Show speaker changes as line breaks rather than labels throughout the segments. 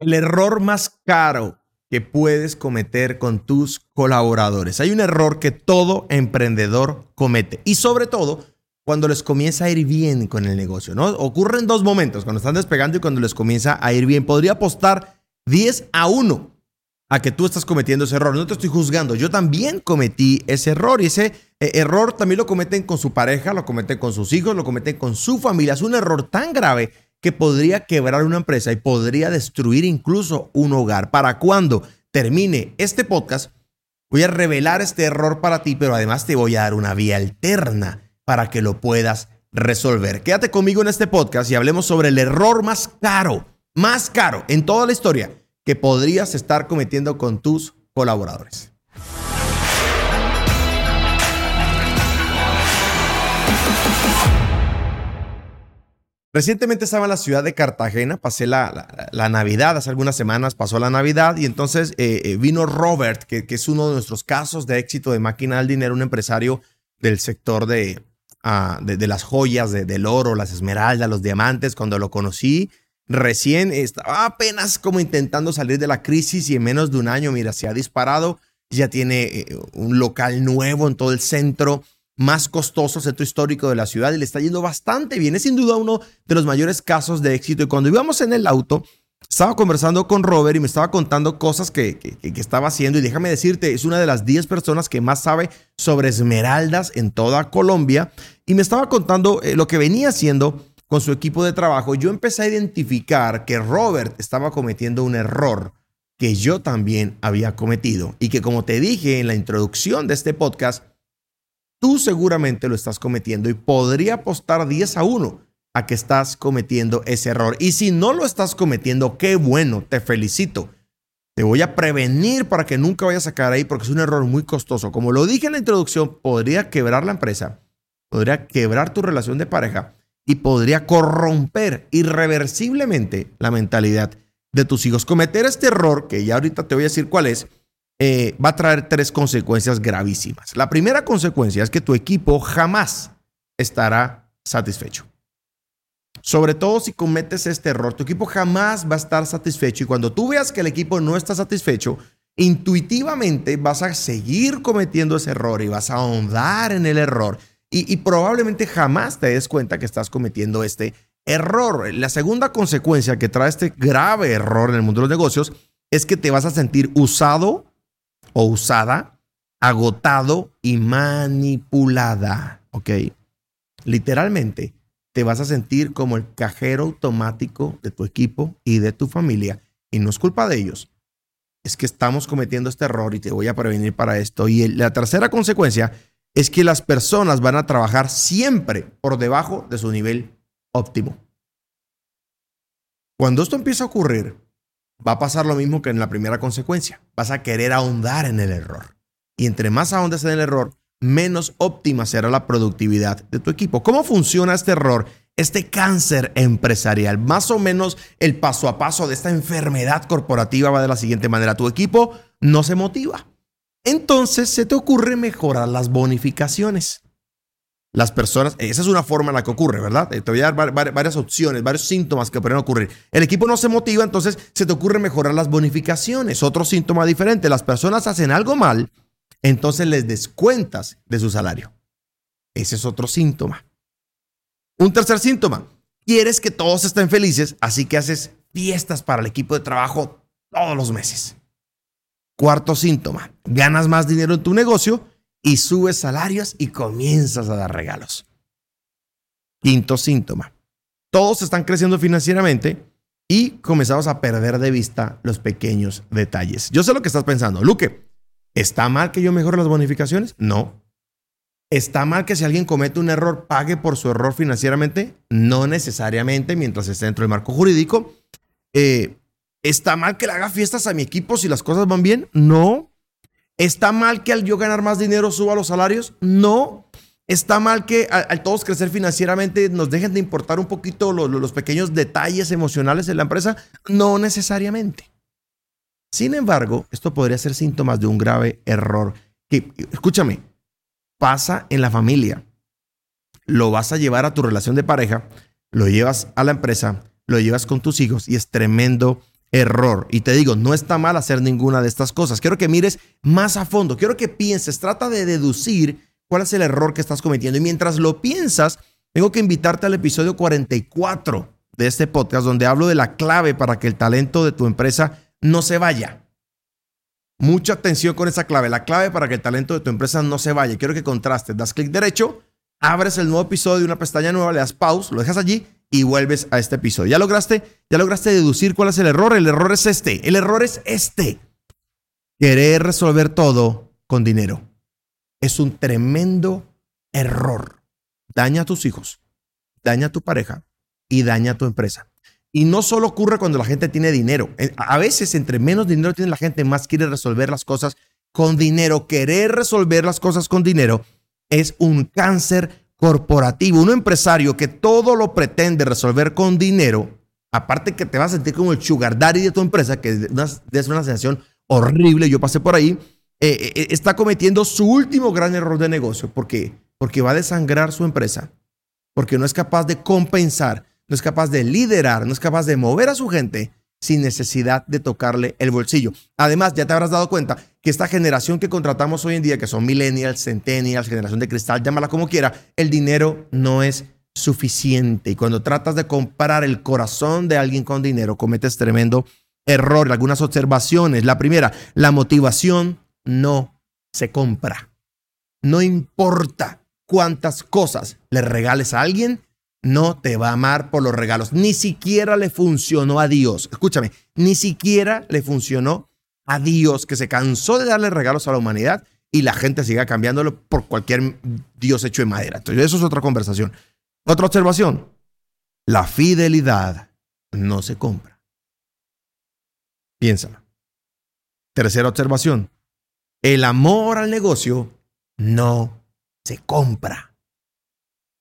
El error más caro que puedes cometer con tus colaboradores. Hay un error que todo emprendedor comete y sobre todo cuando les comienza a ir bien con el negocio, ¿no? Ocurren dos momentos, cuando están despegando y cuando les comienza a ir bien. Podría apostar 10 a 1 a que tú estás cometiendo ese error. No te estoy juzgando, yo también cometí ese error y ese eh, error también lo cometen con su pareja, lo cometen con sus hijos, lo cometen con su familia. Es un error tan grave que podría quebrar una empresa y podría destruir incluso un hogar. Para cuando termine este podcast, voy a revelar este error para ti, pero además te voy a dar una vía alterna para que lo puedas resolver. Quédate conmigo en este podcast y hablemos sobre el error más caro, más caro en toda la historia que podrías estar cometiendo con tus colaboradores. Recientemente estaba en la ciudad de Cartagena, pasé la, Navidad, hace algunas semanas pasó la Navidad y entonces eh, eh, vino Robert, que, es uno de nuestros casos de éxito de máquina del dinero, un empresario del sector de, ah, de, las joyas, del oro, las esmeraldas, los diamantes. Cuando lo conocí, recién estaba apenas como intentando salir de la crisis y en menos de un año, mira, se ha disparado, ya tiene eh, un local nuevo en todo el centro más costoso centro histórico de la ciudad y le está yendo bastante bien. Es sin duda uno de los mayores casos de éxito. Y cuando íbamos en el auto, estaba conversando con Robert y me estaba contando cosas que, que, estaba haciendo. Y déjame decirte, es una de las 10 personas que más sabe sobre esmeraldas en toda Colombia. Y me estaba contando eh, lo que venía haciendo con su equipo de trabajo. Yo empecé a identificar que Robert estaba cometiendo un error que yo también había cometido. Y que como te dije en la introducción de este podcast, Tú seguramente lo estás cometiendo y podría apostar 10 a 1 a que estás cometiendo ese error. Y si no lo estás cometiendo, qué bueno, te felicito. Te voy a prevenir para que nunca vayas a caer ahí porque es un error muy costoso. Como lo dije en la introducción, podría quebrar la empresa, podría quebrar tu relación de pareja y podría corromper irreversiblemente la mentalidad de tus hijos. Cometer este error, que ya ahorita te voy a decir cuál es, eh, va a traer tres consecuencias gravísimas. La primera consecuencia es que tu equipo jamás estará satisfecho. Sobre todo si cometes este error, tu equipo jamás va a estar satisfecho y cuando tú veas que el equipo no está satisfecho, intuitivamente vas a seguir cometiendo ese error y vas a ahondar en el error y, y probablemente jamás te des cuenta que estás cometiendo este error. La segunda consecuencia que trae este grave error en el mundo de los negocios es que te vas a sentir usado o usada, agotado y manipulada. ¿Ok? Literalmente, te vas a sentir como el cajero automático de tu equipo y de tu familia. Y no es culpa de ellos. Es que estamos cometiendo este error y te voy a prevenir para esto. Y la tercera consecuencia es que las personas van a trabajar siempre por debajo de su nivel óptimo. Cuando esto empieza a ocurrir, va a pasar lo mismo que en la primera consecuencia. Vas a querer ahondar en el error. Y entre más ahondes en el error, menos óptima será la productividad de tu equipo. ¿Cómo funciona este error? Este cáncer empresarial, más o menos el paso a paso de esta enfermedad corporativa va de la siguiente manera. Tu equipo no se motiva. Entonces se te ocurre mejorar las bonificaciones las personas, esa es una forma en la que ocurre, ¿verdad? Eh, te voy a dar varias opciones, varios síntomas que pueden ocurrir. El equipo no se motiva, entonces se te ocurre mejorar las bonificaciones. Otro síntoma diferente, las personas hacen algo mal, entonces les descuentas de su salario. Ese es otro síntoma. Un tercer síntoma, quieres que todos estén felices, así que haces fiestas para el equipo de trabajo todos los meses. Cuarto síntoma, ganas más dinero en tu negocio y subes salarios y comienzas a dar regalos. Quinto síntoma. Todos están creciendo financieramente y comenzamos a perder de vista los pequeños detalles. Yo sé lo que estás pensando. Luque, ¿está mal que yo mejore las bonificaciones? No. ¿Está mal que si alguien comete un error pague por su error financieramente? No necesariamente mientras esté dentro del marco jurídico. Eh, ¿Está mal que le haga fiestas a mi equipo si las cosas van bien? No. ¿Está mal que al yo ganar más dinero suba los salarios? No. ¿Está mal que al, todos crecer financieramente nos dejen de importar un poquito los, pequeños detalles emocionales de la empresa? No necesariamente. Sin embargo, esto podría ser síntomas de un grave error que, escúchame, pasa en la familia. Lo vas a llevar a tu relación de pareja, lo llevas a la empresa, lo llevas con tus hijos y es tremendo error. Y te digo, no está mal hacer ninguna de estas cosas. Quiero que mires más a fondo, quiero que pienses, trata de deducir cuál es el error que estás cometiendo. Y mientras lo piensas, tengo que invitarte al episodio 44 de este podcast, donde hablo de la clave para que el talento de tu empresa no se vaya. Mucha atención con esa clave, la clave para que el talento de tu empresa no se vaya. Quiero que contrastes, das clic derecho, abres el nuevo episodio, una pestaña nueva, le das pause, lo dejas allí y vuelves a este episodio. ¿Ya lograste? ¿Ya lograste deducir cuál es el error? El error es este. El error es este. Querer resolver todo con dinero. Es un tremendo error. Daña a tus hijos, daña a tu pareja y daña a tu empresa. Y no solo ocurre cuando la gente tiene dinero. Eh, a veces, entre menos dinero tiene la gente, más quiere resolver las cosas con dinero. Querer resolver las cosas con dinero es un cáncer corporativo. Un empresario que todo lo pretende resolver con dinero, aparte que te va a sentir como el sugar daddy de tu empresa, que es una, sensación horrible, yo pasé por ahí, eh, eh, está cometiendo su último gran error de negocio. ¿Por qué? Porque va a desangrar su empresa, porque no es capaz de compensar no es capaz de liderar, no es capaz de mover a su gente sin necesidad de tocarle el bolsillo. Además, ya te habrás dado cuenta que esta generación que contratamos hoy en día, que son millennials, centennials, generación de cristal, llámala como quiera, el dinero no es suficiente. Y cuando tratas de comprar el corazón de alguien con dinero, cometes tremendo error. Algunas observaciones. La primera, la motivación no se compra. No importa cuántas cosas le regales a alguien, no te va a amar por los regalos. Ni siquiera le funcionó a Dios. Escúchame, ni siquiera le funcionó a Dios que se cansó de darle regalos a la humanidad y la gente siga cambiándolo por cualquier Dios hecho de madera. Entonces, eso es otra conversación. Otra observación. La fidelidad no se compra. Piénsala. Tercera observación. El amor al negocio no se compra.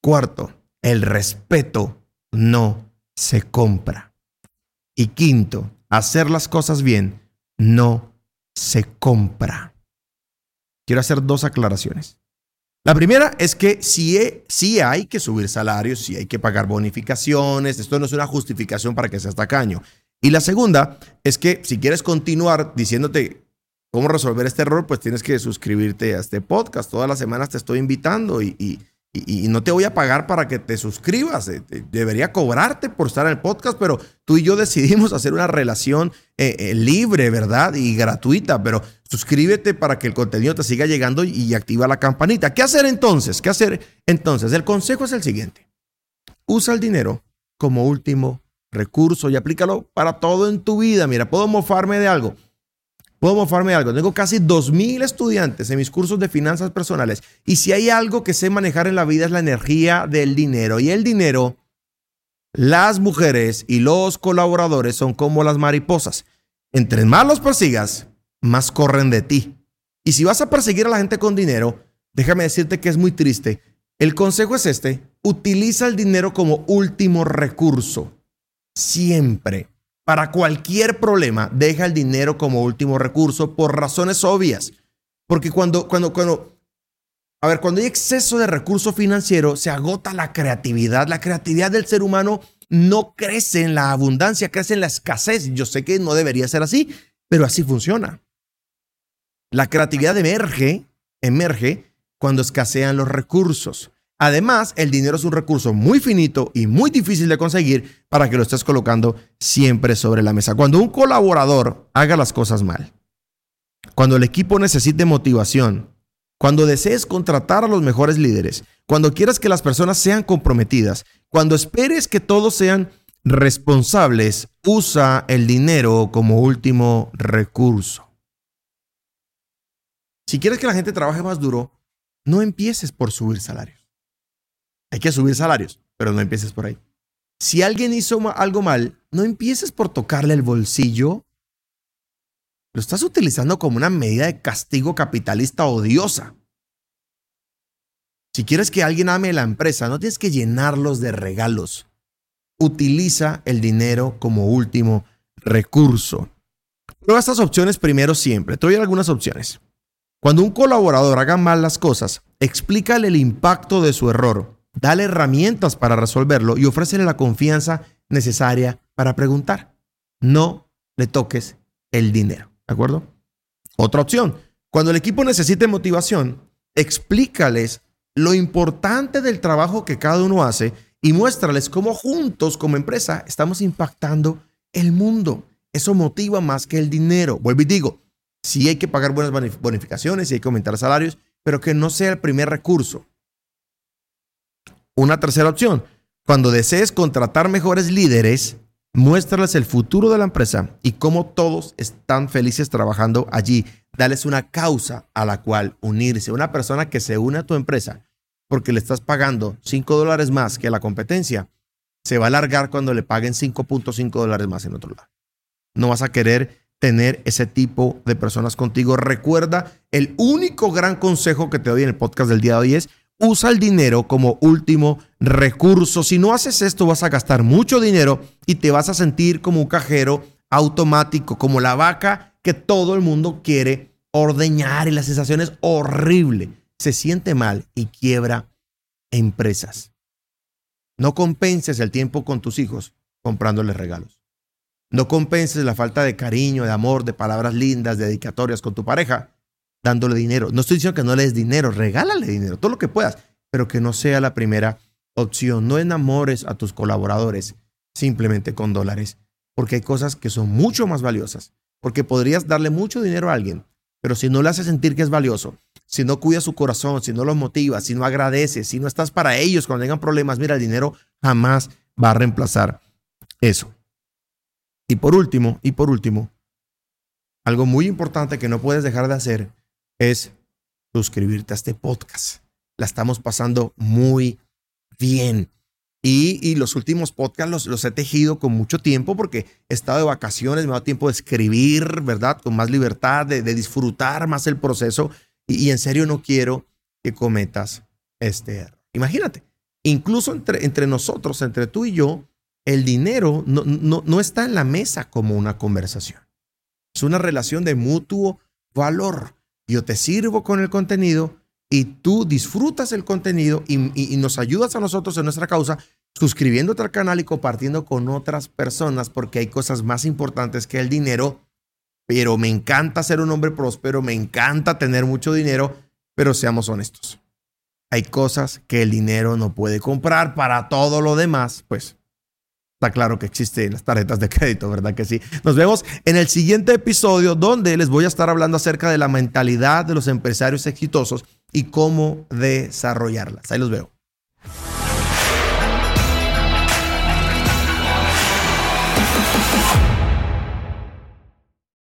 Cuarto, el respeto no se compra. Y quinto, hacer las cosas bien no se compra. Quiero hacer dos aclaraciones. La primera es que sí, hay que subir salarios, sí hay que pagar bonificaciones, esto no es una justificación para que seas tacaño. Y la segunda es que si quieres continuar diciéndote cómo resolver este error, pues tienes que suscribirte a este podcast. Todas las semanas te estoy invitando y y, no te voy a pagar para que te suscribas. Eh, debería cobrarte por estar en el podcast, pero tú y yo decidimos hacer una relación eh, eh, libre, ¿verdad? Y gratuita, pero suscríbete para que el contenido te siga llegando y, activa la campanita. ¿Qué hacer entonces? ¿Qué hacer entonces? El consejo es el siguiente. Usa el dinero como último recurso y aplícalo para todo en tu vida. Mira, puedo mofarme de algo Puedo mofarme algo. Tengo casi 2.000 estudiantes en mis cursos de finanzas personales. Y si hay algo que sé manejar en la vida es la energía del dinero. Y el dinero, las mujeres y los colaboradores son como las mariposas. Entre más los persigas, más corren de ti. Y si vas a perseguir a la gente con dinero, déjame decirte que es muy triste. El consejo es este. Utiliza el dinero como último recurso. Siempre para cualquier problema, deja el dinero como último recurso por razones obvias. Porque cuando, cuando, cuando, a ver, cuando hay exceso de recurso financiero, se agota la creatividad. La creatividad del ser humano no crece en la abundancia, crece en la escasez. Yo sé que no debería ser así, pero así funciona. La creatividad emerge, emerge cuando escasean los recursos. Además, el dinero es un recurso muy finito y muy difícil de conseguir para que lo estés colocando siempre sobre la mesa. Cuando un colaborador haga las cosas mal, cuando el equipo necesite motivación, cuando desees contratar a los mejores líderes, cuando quieras que las personas sean comprometidas, cuando esperes que todos sean responsables, usa el dinero como último recurso. Si quieres que la gente trabaje más duro, no empieces por subir salario. Hay que subir salarios, pero no empieces por ahí. Si alguien hizo algo mal, no empieces por tocarle el bolsillo. Lo estás utilizando como una medida de castigo capitalista odiosa. Si quieres que alguien ame la empresa, no tienes que llenarlos de regalos. Utiliza el dinero como último recurso. Prueba estas opciones primero siempre. Te doy algunas opciones. Cuando un colaborador haga mal las cosas, explícale el impacto de su error dale herramientas para resolverlo y ofrécele la confianza necesaria para preguntar. No le toques el dinero. ¿De acuerdo? Otra opción. Cuando el equipo necesite motivación, explícales lo importante del trabajo que cada uno hace y muéstrales cómo juntos como empresa estamos impactando el mundo. Eso motiva más que el dinero. Vuelvo y digo, sí hay que pagar buenas bonificaciones y hay que aumentar salarios, pero que no sea el primer recurso. Una tercera opción, cuando desees contratar mejores líderes, muéstrales el futuro de la empresa y cómo todos están felices trabajando allí. Dales una causa a la cual unirse. Una persona que se une a tu empresa porque le estás pagando 5 dólares más que la competencia, se va a alargar cuando le paguen 5.5 dólares más en otro lado. No vas a querer tener ese tipo de personas contigo. Recuerda, el único gran consejo que te doy en el podcast del día de hoy es usa el dinero como último recurso. Si no haces esto, vas a gastar mucho dinero y te vas a sentir como un cajero automático, como la vaca que todo el mundo quiere ordeñar y la sensación es horrible se siente mal y quiebra empresas. No compenses el tiempo con tus hijos comprándoles regalos. No compenses la falta de cariño, de amor, de palabras lindas, de dedicatorias con tu pareja dándole dinero. No estoy diciendo que no le des dinero, regálale dinero, todo lo que puedas, pero que no sea la primera opción. No enamores a tus colaboradores simplemente con dólares, porque hay cosas que son mucho más valiosas, porque podrías darle mucho dinero a alguien, pero si no le haces sentir que es valioso, si no cuidas su corazón, si no los motivas, si no agradeces, si no estás para ellos cuando tengan problemas, mira, el dinero jamás va a reemplazar eso. Y por último, y por último, algo muy importante que no puedes dejar de hacer es suscribirte a este podcast. La estamos pasando muy bien. Y, los últimos podcasts los, he tejido con mucho tiempo porque he estado de vacaciones, me dado tiempo de escribir, ¿verdad? Con más libertad, de, disfrutar más el proceso. Y, en serio no quiero que cometas este error. Imagínate, incluso entre, entre nosotros, entre tú y yo, el dinero no, no, no está en la mesa como una conversación. Es una relación de mutuo valor. Yo te sirvo con el contenido y tú disfrutas el contenido y, nos ayudas a nosotros en nuestra causa suscribiéndote al canal y compartiendo con otras personas porque hay cosas más importantes que el dinero. Pero me encanta ser un hombre próspero, me encanta tener mucho dinero, pero seamos honestos. Hay cosas que el dinero no puede comprar para todo lo demás, pues Está claro que existen las tarjetas de crédito, ¿verdad que sí? Nos vemos en el siguiente episodio donde les voy a estar hablando acerca de la mentalidad de los empresarios exitosos y cómo desarrollarlas. Ahí los veo.